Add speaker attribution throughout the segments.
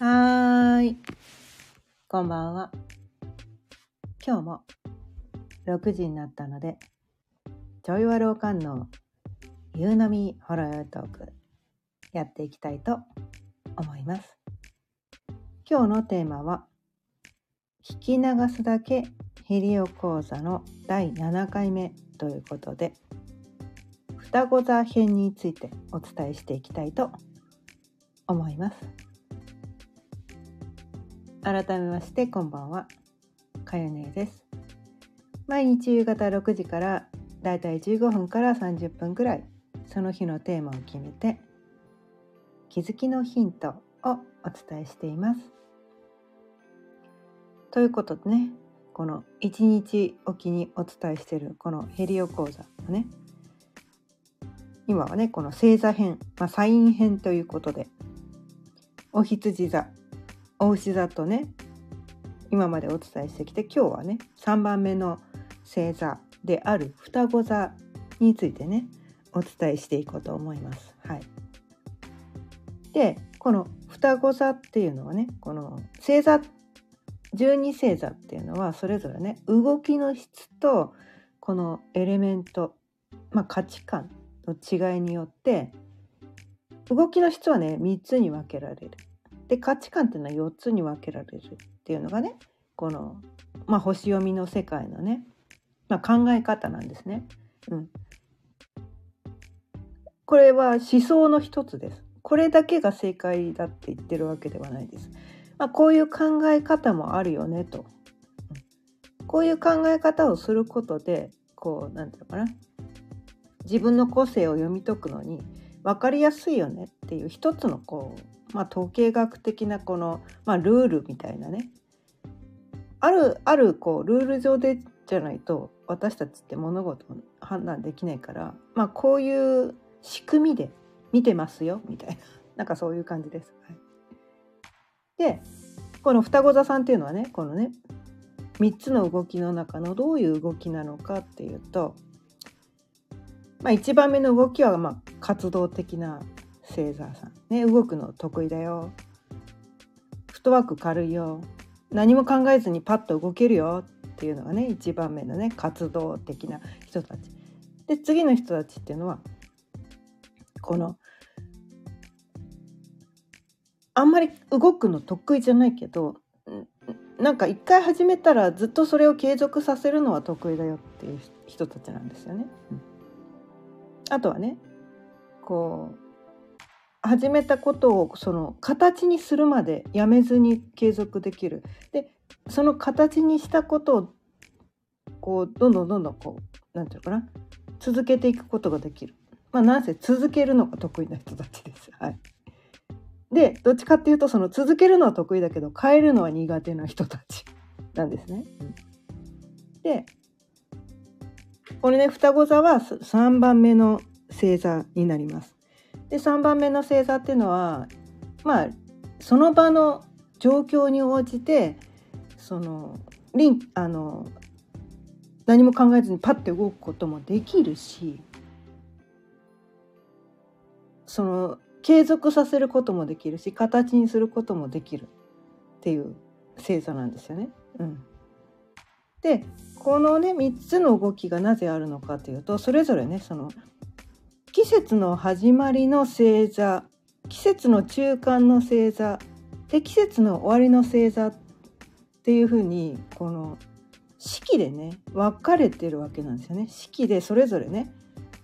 Speaker 1: はーい。こんばんは。今日も6時になったので、ちょいわるおかんの夕飲みほろよトークやっていきたいと思います。今日のテーマは、聞き流すだけヘリオ講座の第7回目ということで、双子座編についてお伝えしていきたいと思います。改めましてこんばんは。かよねです。毎日夕方6時からだいたい15分から30分くらいその日のテーマを決めて気づきのヒントをお伝えしています。ということでねこの1日おきにお伝えしているこのヘリオ講座のね今はねこの星座編、まあ、サイン編ということでお羊座お牛座とね今までお伝えしてきて今日はね3番目の星座である双子座についてねお伝えしていこうと思います。はい、でこの双子座っていうのはねこの星座12星座っていうのはそれぞれね動きの質とこのエレメント、まあ、価値観の違いによって動きの質はね3つに分けられる。で価値観っていうのは4つに分けられるっていうのがねこの、まあ、星読みの世界のね、まあ、考え方なんですね。うん、これは思想の一つです。これだけが正解だって言ってるわけではないです。まあ、こういう考え方もあるよねと。こういう考え方をすることでこう何て言うのかな自分の個性を読み解くのに分かりやすいよねっていう一つのこう、まあ、統計学的なこの、まあ、ルールみたいなね。あるあるこうルール上でじゃないと私たちって物事を判断できないから、まあ、こういう仕組みで見てますよみたいな。なんかそういう感じです。はい、でこの双子座さんっていうのはねこのね3つの動きの中のどういう動きなのかっていうとまあ、1番目の動きはま活動的な星座さん。ね動くの得意だよ。フットワーク軽いよ。何も考えずにパッと動けるよ。っていうのがね1番目のね活動的な人たち。で次の人たちっていうのはこのあんまり動くの得意じゃないけどなんか一回始めたらずっとそれを継続させるのは得意だよっていう人たちなんですよね。うん。あとはねこう始めたことをその形にするまでやめずに継続できるでその形にしたことをこうどんどんどんどんこう何て言うかな？続けていくことができるまあなんせ続けるのが得意な人たちです。はい、でどっちかっていうとその続けるのは得意だけど変えるのは苦手な人たちなんですね。うん、でこれね双子座は3番目の星座になります。で3番目の星座っていうのはまあその場の状況に応じてそのリンあの何も考えずにパッて動くこともできるしその継続させることもできるし形にすることもできるっていう星座なんですよね。うん、でこのね3つの動きがなぜあるのかというとそれぞれねその季節の始まりの星座季節の中間の星座で季節の終わりの星座っていうふうにこの四季でね分かれてるわけなんですよね。四季でそれぞれね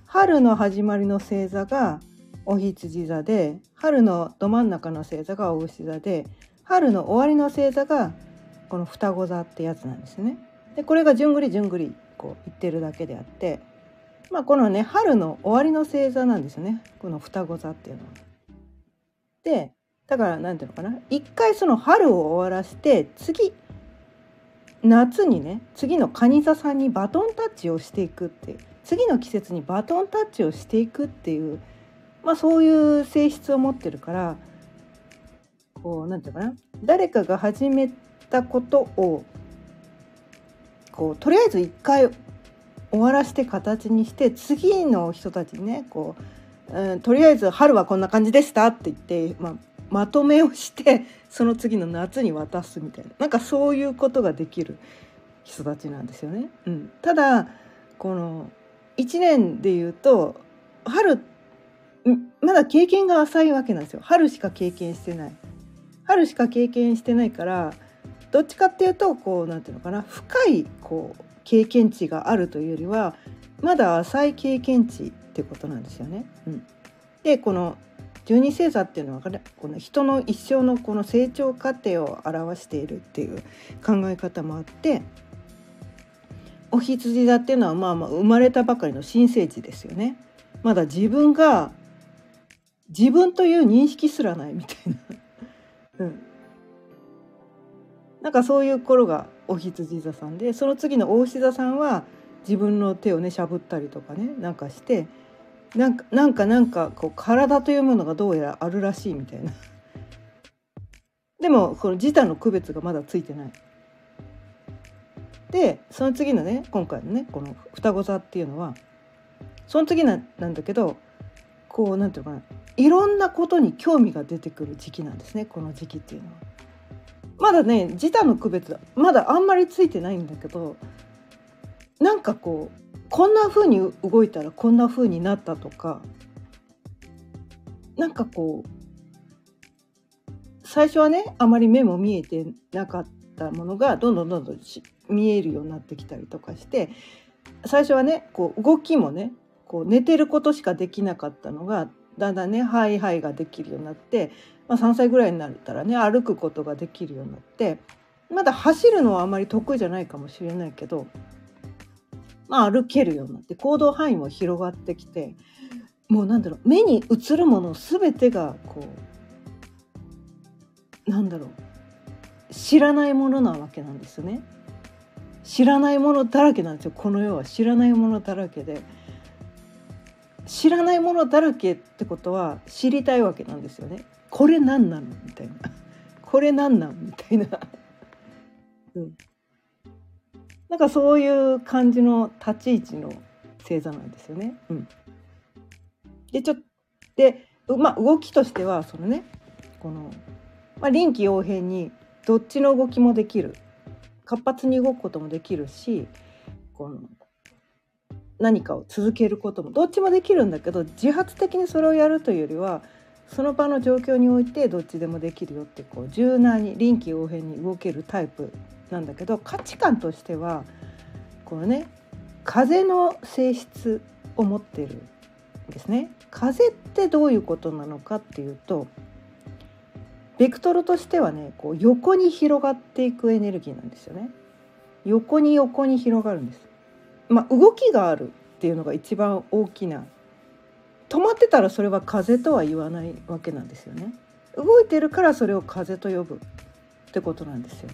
Speaker 1: 春の始まりの星座がお羊座で春のど真ん中の星座がお牛座で春の終わりの星座がこの双子座ってやつなんですね。でこれがじゅんぐりじゅんぐりこう言ってるだけであってまあこのね春の終わりの星座なんですよね。この双子座っていうのは。でだから何ていうのかな。一回その春を終わらせて次夏にね次の蟹座さんにバトンタッチをしていくっていう。次の季節にバトンタッチをしていくっていう、まあ、そういう性質を持ってるからこう何て言うかな。誰かが始めたことをこうとりあえず一回終わらせて形にして次の人たちにねこう、うん、とりあえず春はこんな感じでしたって言って、まあ、まとめをしてその次の夏に渡すみたいな。なんかそういうことができる人たちなんですよね。うん、ただこの1年で言うと春まだ経験が浅いわけなんですよ。春しか経験してない。春しか経験してないからどっちかっていうとこうなんていうのかな深いこう経験値があるというよりはまだ浅い経験値ってことなんですよね。うん、でこの十二星座っていうのはこの人の一生のこの成長過程を表しているっていう考え方もあってお羊座っていうのはまあまあ生まれたばかりの新生児ですよね。まだ自分が自分という認識すらないみたいな。うん、なんかそういう頃がお羊座さんでその次の大牛座さんは自分の手をねしゃぶったりとかねなんかしてなんかなんかなんかこう体というものがどうやらあるらしいみたいな。でもこの自他の区別がまだついてない。でその次のね今回のねこの双子座っていうのはその次なんだけどこうなんていうかないろんなことに興味が出てくる時期なんですねこの時期っていうのは。まだね自他の区別まだあんまりついてないんだけどなんかこうこんな風に動いたらこんな風になったとかなんかこう最初はねあまり目も見えてなかったものがどんどんどんどん見えるようになってきたりとかして最初はねこう動きもねこう寝てることしかできなかったのがだんだんねハイハイができるようになってまあ、3歳ぐらいになったらね歩くことができるようになってまだ走るのはあまり得意じゃないかもしれないけど、まあ、歩けるようになって行動範囲も広がってきてもうなんだろう目に映るもの全てがこうなんだろう知らないものなわけなんですね。知らないものだらけなんですよ。この世は知らないものだらけで。知らないものだらけってことは知りたいわけなんですよね。これ何なの？みたいな。これ何なん？みたいな、うん、なんかそういう感じの立ち位置の星座なんですよね。うん、でちょでまあ動きとしてはそのねこの、まあ、臨機応変にどっちの動きもできる。活発に動くこともできるしこの何かを続けることもどっちもできるんだけど自発的にそれをやるというよりはその場の状況においてどっちでもできるよってこう柔軟に臨機応変に動けるタイプなんだけど価値観としてはこのね風の性質を持ってるんですね。風ってどういうことなのかっていうとベクトルとしてはねこう横に広がっていくエネルギーなんですよね。横に横に広がるんです。まあ、動きがあるっていうのが一番大きな止まってたらそれは風とは言わないわけなんですよね。動いてるからそれを風と呼ぶってことなんですよ。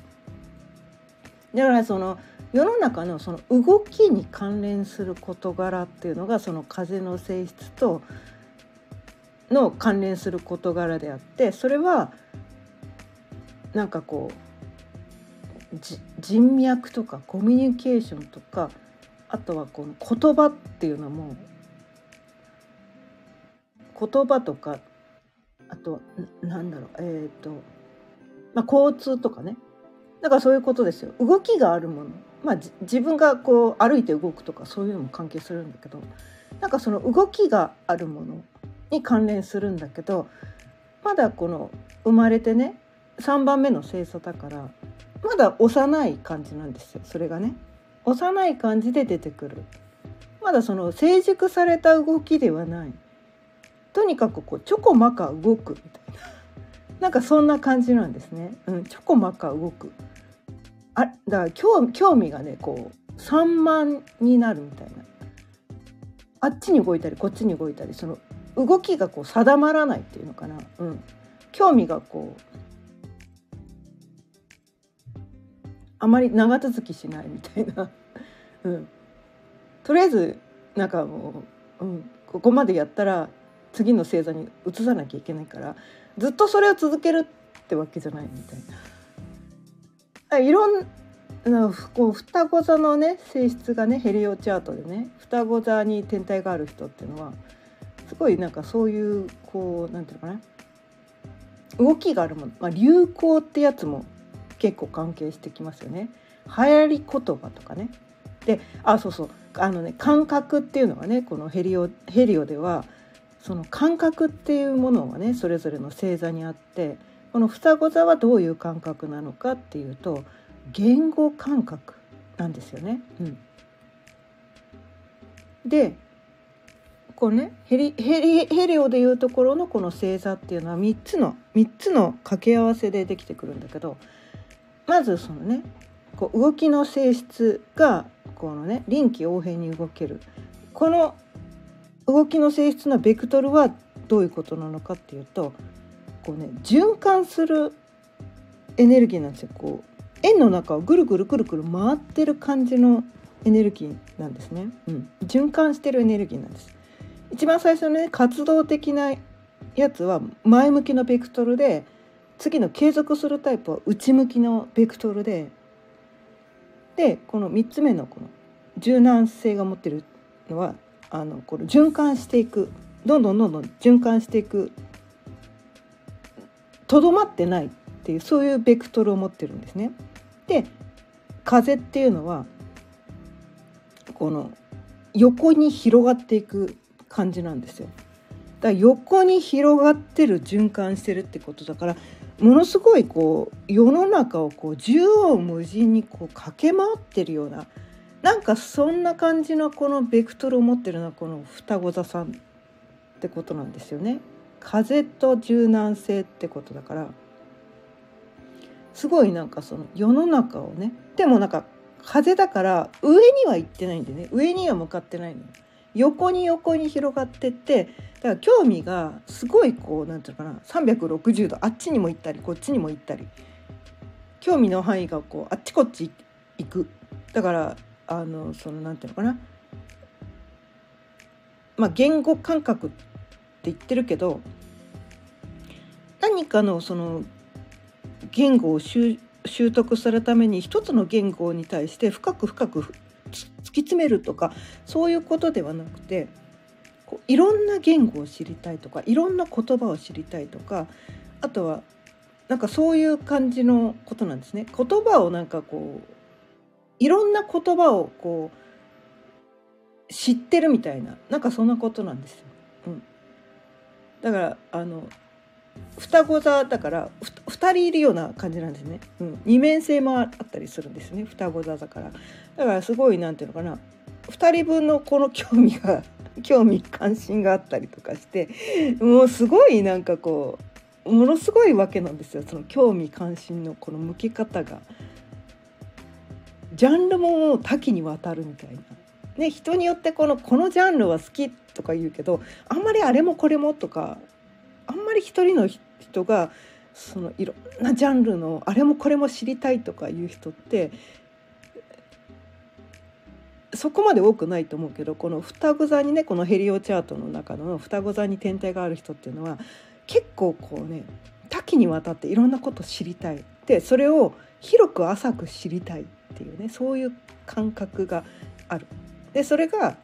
Speaker 1: だからその世の中のその動きに関連する事柄っていうのがその風の性質との関連する事柄であってそれはなんかこう人脈とかコミュニケーションとかあとはこの言葉っていうのも言葉とかあとなんだろうえっ、ー、と、まあ、交通とかね。だからそういうことですよ。動きがあるもの。まあ自分がこう歩いて動くとかそういうのも関係するんだけど。なんかその動きがあるものに関連するんだけどまだこの生まれてね3番目の星座だからまだ幼い感じなんですよそれがね。幼い感じで出てくる。まだその成熟された動きではない。とにかくこうちょこまか動くみたいな。なんかそんな感じなんですね、うん、ちょこまか動く。あだから興興味がねこう散漫になるみたいな。あっちに動いたりこっちに動いたりその動きがこう定まらないっていうのかな、うん、興味がこうあまり長続きしないみたいな、うん、とりあえずなんかもう、うん、ここまでやったら次の星座に移さなきゃいけないからずっとそれを続けるってわけじゃないみたいな。いろんなこう双子座のね性質がねヘリオチャートでね双子座に天体がある人っていうのはすごいなんかそういうこうなんていうのかな動きがあるもの、まあ、流行ってやつも結構関係してきますよね。流行り言葉とかね。であそうそうあのね感覚っていうのはねこのヘリオヘリオではその感覚っていうものがねそれぞれの星座にあってこの双子座はどういう感覚なのかっていうと言語感覚なんですよね。うん、でこうねヘリヘリヘリオでいうところのこの星座っていうのは3つの3つの掛け合わせでできてくるんだけどまずそのねこう動きの性質がこのね臨機応変に動けるこの動きの性質のベクトルはどういうことなのかっていうとこうね循環するエネルギーなんですよ。こう円の中をぐるぐるぐるぐる回ってる感じのエネルギーなんですね、うん、循環してるエネルギーなんです。一番最初のね活動的なやつは前向きのベクトルで次の継続するタイプは内向きのベクトルででこの3つ目のこの柔軟性が持ってるのはあのこの循環していくどんどんどんどん循環していくとどまってないっていうそういうベクトルを持ってるんですね。で風っていうのはこの横に広がっていく感じなんですよ。だ横に広がってる循環してるってことだからものすごいこう世の中をこう縦横無尽にこう駆け回ってるようななんかそんな感じのこのベクトルを持ってるのはこの双子座さんってことなんですよね。風と柔軟性ってことだから。すごいなんかその世の中をね。でもなんか風だから上には行ってないんでね。上には向かってないの横に横に広がってってだから興味がすごいこう何て言うのかな。360度あっちにも行ったりこっちにも行ったり。興味の範囲がこうあっちこっち行く。だからあのその何て言うのかなまあ言語感覚って言ってるけど何かのその言語を習得するために一つの言語に対して深く深く突き詰めるとかそういうことではなくてこういろんな言語を知りたいとかいろんな言葉を知りたいとかあとはなんかそういう感じのことなんですね。言葉をなんかこういろんな言葉をこう知ってるみたいななんかそんなことなんですよ。うん、だからあの双子座だから2人いるような感じなんですね、うん、二面性もあったりするんですね。双子座だから。だからすごい何て言うのかな。2人分のこの興味が 興味関心があったりとかしてもうすごいなんかこうものすごいわけなんですよ。その興味関心のこの向き方が。ジャンルも多岐にわたるみたいな。ね、人によってこのこのジャンルは好きとか言うけどあんまりあれもこれもとかあんまり一人の人がそのいろんなジャンルのあれもこれも知りたいとかいう人ってそこまで多くないと思うけどこの双子座にねこのヘリオチャートの中の双子座に天体がある人っていうのは結構こうね多岐にわたっていろんなこと知りたいでそれを広く浅く知りたいっていうねそういう感覚がある。でそれが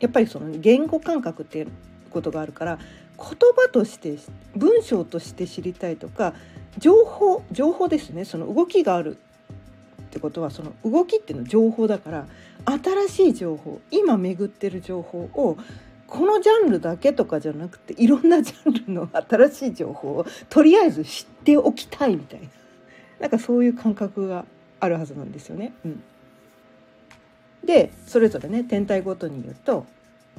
Speaker 1: やっぱりその言語感覚っていうことがあるから言葉として文章として知りたいとか情報情報ですねその動きがあるってことはその動きっていうのは情報だから新しい情報今巡ってる情報をこのジャンルだけとかじゃなくていろんなジャンルの新しい情報をとりあえず知っておきたいみたいななんかそういう感覚があるはずなんですよね。うん、でそれぞれね天体ごとに言うと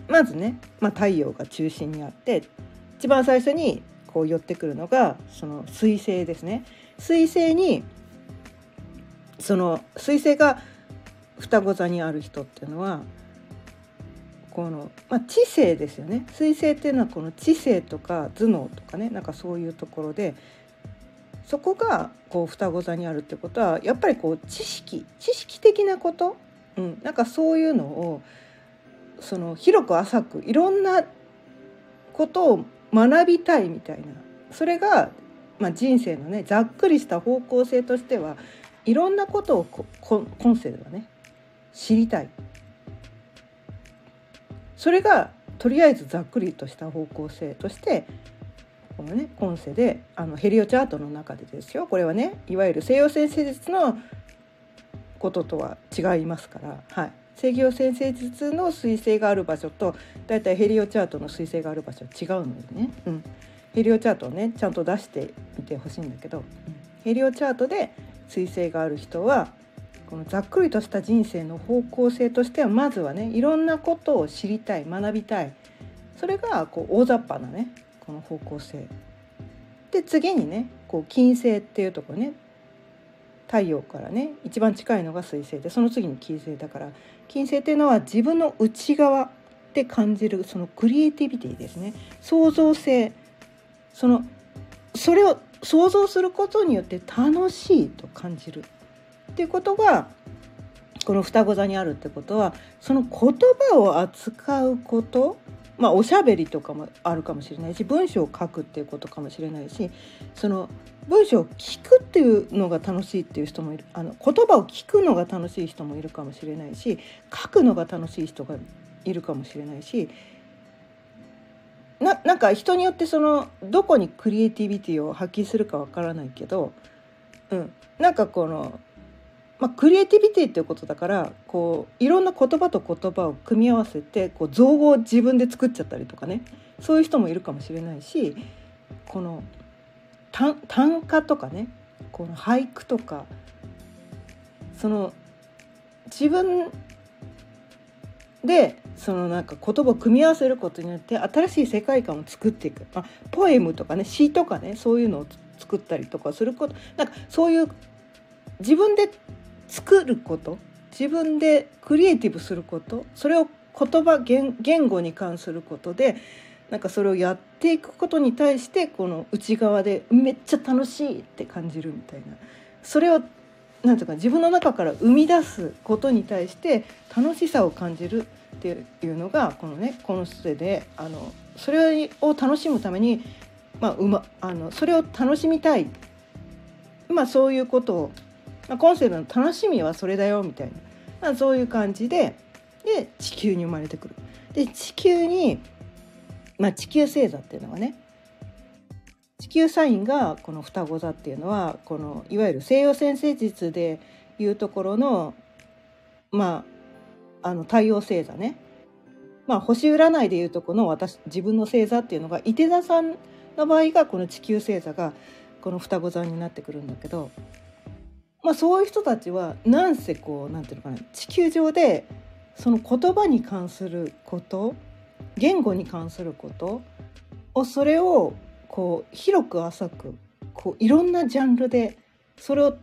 Speaker 1: まずね、まあ、太陽が中心にあって一番最初にこう寄ってくるのがその彗星ですね。彗星にその彗星が双子座にある人っていうのはこの、まあ、知性ですよね彗星っていうのはこの知性とか頭脳とかねなんかそういうところでそこがこう双子座にあるってことはやっぱりこう知識知識的なこと、うん、なんかそういうのをその広く浅くいろんなことを学びたいみたいなそれが、まあ、人生のねざっくりした方向性としてはいろんなことをここ今世ではね知りたい。それがとりあえずざっくりとした方向性としてこのね今世であのヘリオチャートの中でですよ。これはねいわゆる西洋先生術のこととは違いますから、はい、西洋先生術の彗星がある場所とだいたいヘリオチャートの彗星がある場所は違うのでね、うん、ヘリオチャートをねちゃんと出してみてほしいんだけど、うん、ヘリオチャートで彗星がある人はこのざっくりとした人生の方向性としてはまずはねいろんなことを知りたい学びたい。それがこう大雑把なねこの方向性。で次にねこう金星っていうとこね。太陽からね一番近いのが水星でその次に金星だから金星っていうのは自分の内側で感じるそのクリエイティビティですね。創造性。そのそれを想像することによって楽しいと感じる。っていうことがこの双子座にあるってことはその言葉を扱うことまあおしゃべりとかもあるかもしれないし文章を書くっていうことかもしれないしその文章を聞くっていうのが楽しいっていう人もいるあの言葉を聞くのが楽しい人もいるかもしれないし書くのが楽しい人がいるかもしれないしななんか人によってそのどこにクリエイティビティを発揮するかわからないけど、うん、なんかこのまあ、クリエイティビティっていうことだからこういろんな言葉と言葉を組み合わせてこう造語を自分で作っちゃったりとかね。そういう人もいるかもしれないしこの短歌とかねこの俳句とかその自分でそのなんか言葉を組み合わせることによって新しい世界観を作っていく、まあ、ポエムとかね詩とかねそういうのを作ったりとかすることなんかそういう自分で作ること自分でクリエイティブすることそれを言葉言語に関することでなんかそれをやっていくことに対してこの内側でめっちゃ楽しいって感じるみたいな。それをなんていうか自分の中から生み出すことに対して楽しさを感じるっていうのがこのねこのステであのそれを楽しむために、まあ、うまあのそれを楽しみたい、まあ、そういうことをまあ、今世の楽しみはそれだよみたいな、まあ、そういう感じでで地球に生まれてくる。で地球に、まあ、地球星座っていうのはね地球サインがこの双子座っていうのはこのいわゆる西洋先生術でいうところのまああの太陽星座ねまあ星占いでいうとこの私自分の星座っていうのが伊手座さんの場合がこの地球星座がこの双子座になってくるんだけどまあ、そういう人たちはなんせこうなんていうのかな地球上でその言葉に関すること言語に関することをそれをこう広く浅くこういろんなジャンルでそれを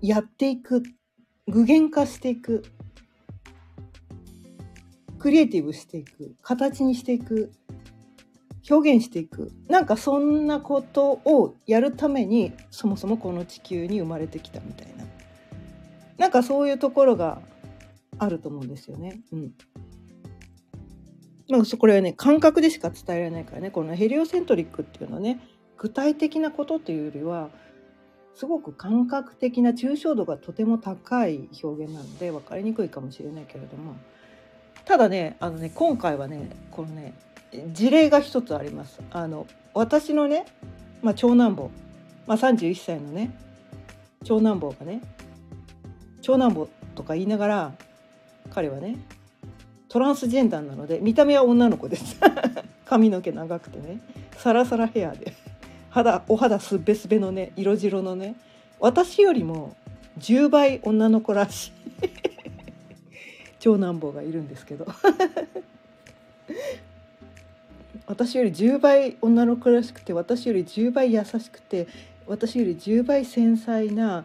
Speaker 1: やっていく具現化していくクリエイティブしていく形にしていく表現していく。なんかそんなことをやるためにそもそもこの地球に生まれてきたみたいな。なんかそういうところがあると思うんですよね。うん。まあ、これはね感覚でしか伝えられないからね。このヘリオセントリックっていうのはね具体的なことというよりはすごく感覚的な抽象度がとても高い表現なので分かりにくいかもしれないけれども。ただねあのね今回はねこのね事例が一つあります。あの私のね、まあ、長男坊、まあ、31歳のね長男坊がね長男坊とか言いながら彼はねトランスジェンダーなので見た目は女の子です。髪の毛長くてねサラサラヘアで肌お肌すべすべのね色白のね私よりも10倍女の子らしい。長男坊がいるんですけど。私より10倍女の子らしくて私より10倍優しくて私より10倍繊細な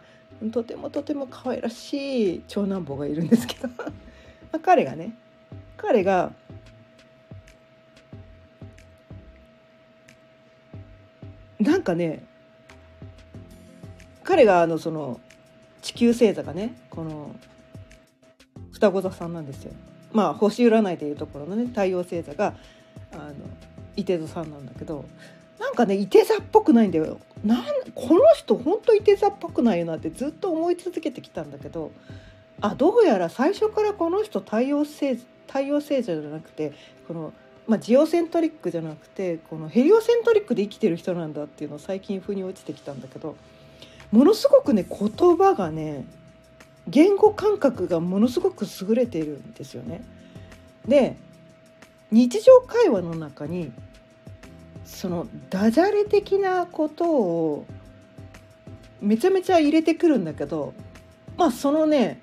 Speaker 1: とてもとても可愛らしい長男坊がいるんですけど 彼がね彼がなんかね彼があのその地球星座がねこの双子座さんなんですよ。まあ星占いでいうところのね太陽星座があの伊手座さんなんだけどなんかね伊手座っぽくないんだよなんこの人ほんと伊手座っぽくないよなってずっと思い続けてきたんだけどあどうやら最初からこの人太陽星太陽星座じゃなくてこの、まあ、ジオセントリックじゃなくてこのヘリオセントリックで生きてる人なんだっていうのを最近腑に落ちてきたんだけどものすごくね言葉がね言語感覚がものすごく優れているんですよね。で日常会話の中にそのダジャレ的なことをめちゃめちゃ入れてくるんだけどまあそのね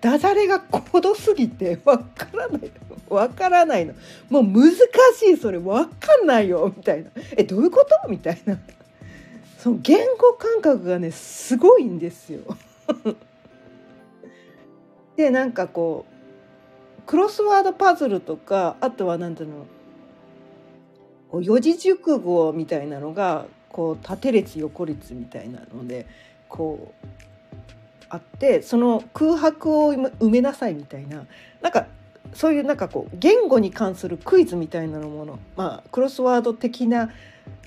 Speaker 1: ダジャレが高度すぎて わからない。わからないの。もう難しい。それわかんないよ。みたいな。えどういうこと？みたいな。その言語感覚がねすごいんですよ。でなんかこうクロスワードパズルとかあとは何ていうの四字熟語みたいなのがこう縦列横列みたいなのでこうあってその空白を埋めなさいみたいななんかそういうなんかこう言語に関するクイズみたいなものまあクロスワード的な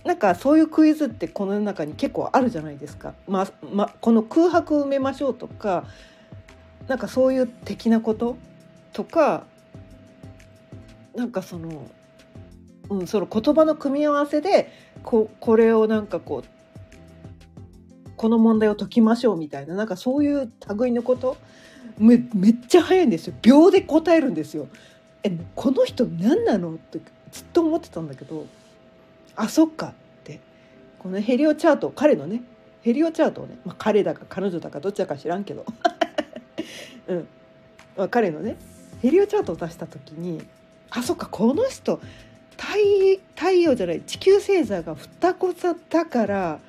Speaker 1: なんかそういうクイズってこの中に結構あるじゃないですか。まあまあ、この空白を埋めましょうとかなんかそういう的なこととかなんかその,、うん、その言葉の組み合わせでここれをなんかこうこの問題を解きましょうみたいななんかそういう類のことめめっちゃ早いんですよ。秒で答えるんですよ。えこの人何なのってずっと思ってたんだけどあそっかって。このヘリオチャート彼のねヘリオチャートをね、まあ、彼だか彼女だかどっちだか知らんけど、うん。まあ、彼のねヘリオチャートを出した時にあそっかこの人太太陽じゃない地球星座が双子座だから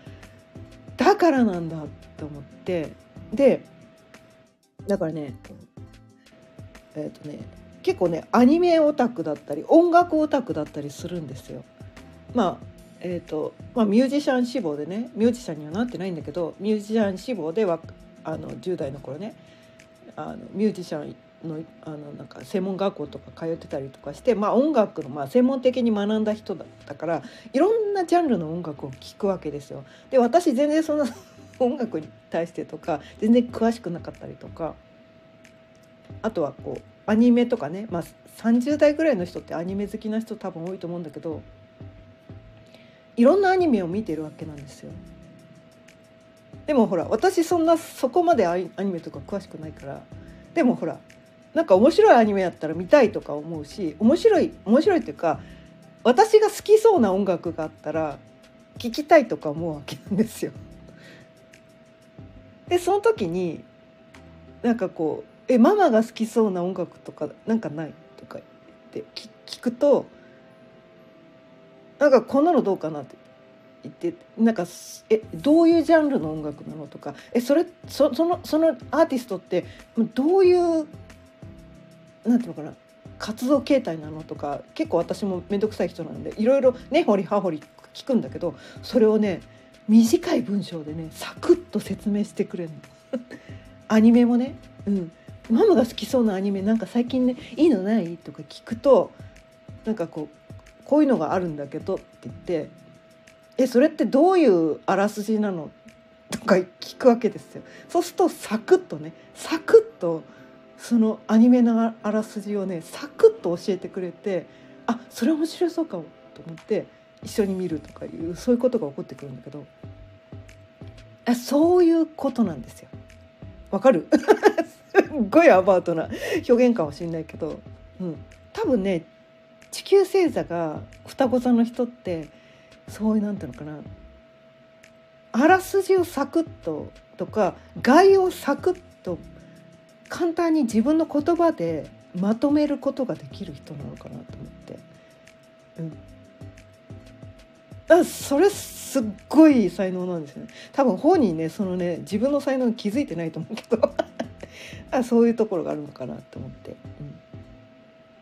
Speaker 1: だからなんだと思ってでだからねえっ、ー、とね結構ねアニメオタクだったり音楽オタクだったりするんですよ。まあえーとまあ、ミュージシャン志望でねミュージシャンにはなってないんだけどミュージシャン志望ではあの10代の頃ねあのミュージシャンのあのなんか専門学校とか通ってたりとかして、まあ、音楽の、まあ、専門的に学んだ人だったからいろんなジャンルの音楽を聴くわけですよ。で私全然そんな 音楽に対してとか全然詳しくなかったりとかあとはこうアニメとかね、まあ、30代ぐらいの人ってアニメ好きな人多分多いと思うんだけどいろんなアニメを見てるわけなんですよ。でもほら私そんなそこまでアニメとか詳しくないからでもほらなんか面白いアニメやったら見たいとか思うし面白い面白いっていうか私が好きそうな音楽があったら聴きたいとか思うわけなんですよ。でその時になんかこう「えママが好きそうな音楽とかなんかない?」とか言って聞くとなんかこんなのどうかなって言ってなんかえどういうジャンルの音楽なのとかえそれそそのそのアーティストってどういうなんていうのかな活動形態なのとか結構私も面倒くさい人なんでいろいろ根掘り葉掘り聞くんだけどそれをね短い文章でねサクッと説明してくれるの。アニメもね、うん、ママが好きそうなアニメなんか最近ねいいのない？とか聞くとなんかこうこういうのがあるんだけどって言って「えそれってどういうあらすじなの?」とか聞くわけですよ。そうするとサクッとねサクッとそのアニメのあらすじをねサクッと教えてくれてあそれ面白そうかもと思って一緒に見るとかいうそういうことが起こってくるんだけどあそういうことなんですよ。わかる？すっごいアバウトな表現かもしれないけど、うん、多分ね地球星座が双子座の人ってそういうなんていうのかなあらすじをサクッととか概要をサクッと簡単に自分の言葉でまとめることができる人なのかなと思って。うん。あそれすっごい才能なんですよね。多分本人ねそのね自分の才能に気づいてないと思うけど。あそういうところがあるのかなと思って、うん、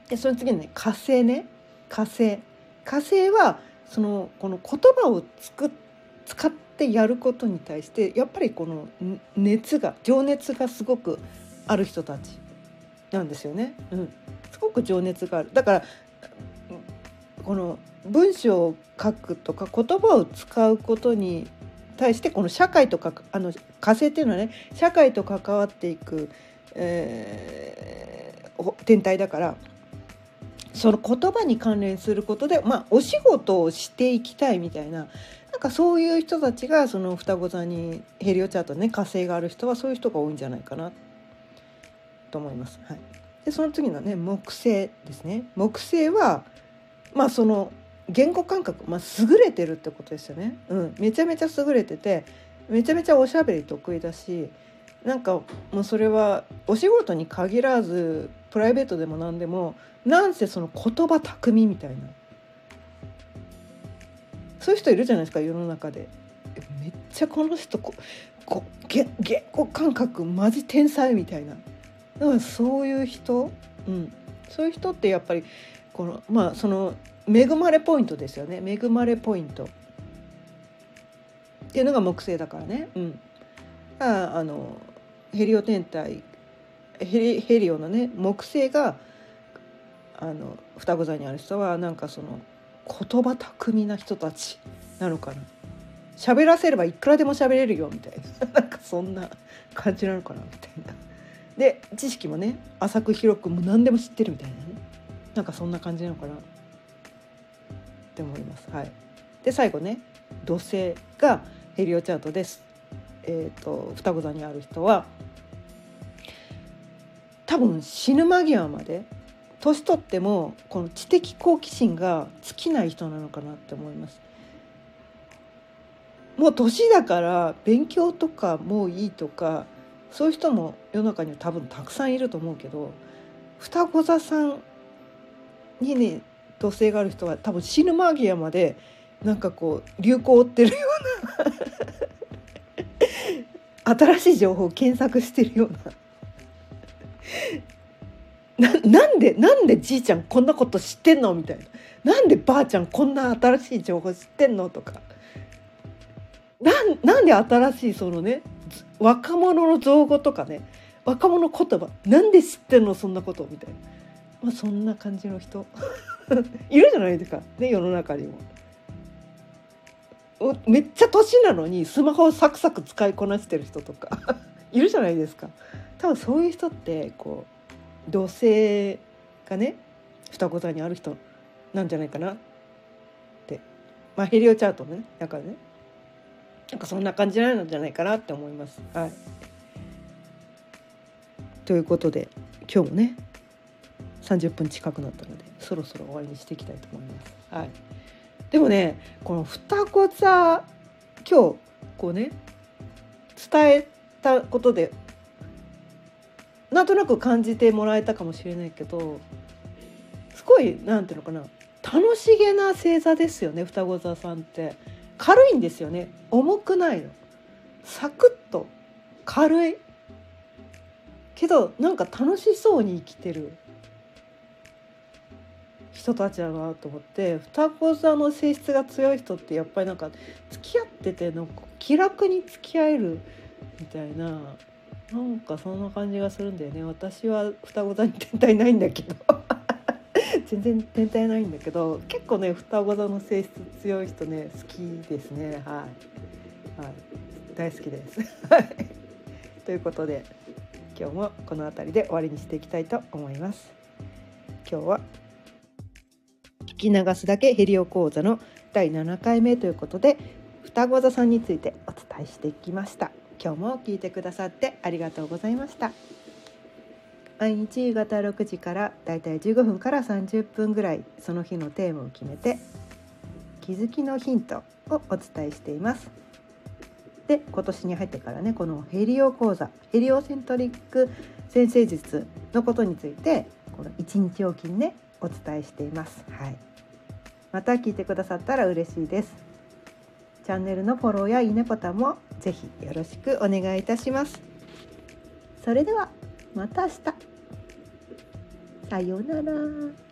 Speaker 1: でその次にね火星ね。火星。火星はそのこの言葉をつく使ってやることに対してやっぱりこの熱が情熱がすごくある人たちなんですよね。うん、すごく情熱がある。だからこの文章を書くとか言葉を使うことに対してこの社会とかあの火星っていうのはね社会と関わっていく、えー、天体だからその言葉に関連することで、まあ、お仕事をしていきたいみたいななんかそういう人たちがその双子座にヘリオチャートね火星がある人はそういう人が多いんじゃないかな。と思います。はい、でその次のね木星ですね。木星はまあその言語感覚、まあ、優れてるってことですよね、うん、めちゃめちゃ優れててめちゃめちゃおしゃべり得意だしなんかもうそれはお仕事に限らずプライベートでも何でもなんせその言葉巧みみたいな。そういう人いるじゃないですか世の中で。めっちゃこの人ここ言語感覚マジ天才みたいな。だからそういう人、うん、そういう人ってやっぱりこのまあその恵まれポイントですよね。恵まれポイント。っていうのが木星だからね。うん、ああのヘリオ天体ヘリヘリオのね木星があの双子座にある人はなんかその言葉巧みな人たちなのかな。喋らせればいくらでも喋れるよみたいな。なんかそんな感じなのかなみたいな。で知識もね浅く広くもう何でも知ってるみたいなねなんかそんな感じなのかなって思います。はい、で最後ね土星がヘリオチャートです。えーと、双子座にある人は多分死ぬ間際まで年取ってもこの知的好奇心が尽きない人なのかなって思います。もう年だから勉強とかもういいとかそういう人も世の中には多分たくさんいると思うけど双子座さんにね土星がある人は多分死ぬ間際までなんかこう流行を追ってるような 新しい情報を検索してるような。ななんでなんでじいちゃんこんなこと知ってんのみたいな。なんでばあちゃんこんな新しい情報知ってんのとか。なんなんで新しいそのね若者の造語とかね若者言葉なんで知ってんのそんなことみたいな、まあ、そんな感じの人。いるじゃないですか。ね世の中にも。めっちゃ年なのにスマホをサクサク使いこなしてる人とか。いるじゃないですか。多分そういう人ってこう同性がね双子座にある人なんじゃないかなって。まあヘリオチャートねだからね。なんかそんな感じなんじゃないかなって思います。はい、ということで今日もね30分近くなったのでそろそろ終わりにしていきたいと思います。はい、でもねこの双子座今日こうね伝えたことでなんとなく感じてもらえたかもしれないけどすごいなんていうのかな楽しげな星座ですよね双子座さんって。軽いんですよね。重くないの。サクッと。軽い。けどなんか楽しそうに生きてる。人たちだなと思って。双子座の性質が強い人ってやっぱりなんか付き合っててなんか気楽に付き合えるみたいな。なんかそんな感じがするんだよね。私は双子座に天体ないんだけど。全然天体ないんだけど結構ね双子座の性質強い人ね好きですね。はい、はい、大好きです。ということで今日もこの辺りで終わりにしていきたいと思います。今日は聞き流すだけヘリオ講座の第7回目ということで双子座さんについてお伝えしてきました。今日も聞いてくださってありがとうございました。毎日夕方6時からだいたい15分から30分ぐらいその日のテーマを決めて気づきのヒントをお伝えしています。で今年に入ってからねこのヘリオ講座ヘリオセントリック先生術のことについてこの1日おきにねお伝えしています。はい、また聞いてくださったら嬉しいです。チャンネルのフォローやいいねボタンもぜひよろしくお願いいたします。それではまた明日。さようなら。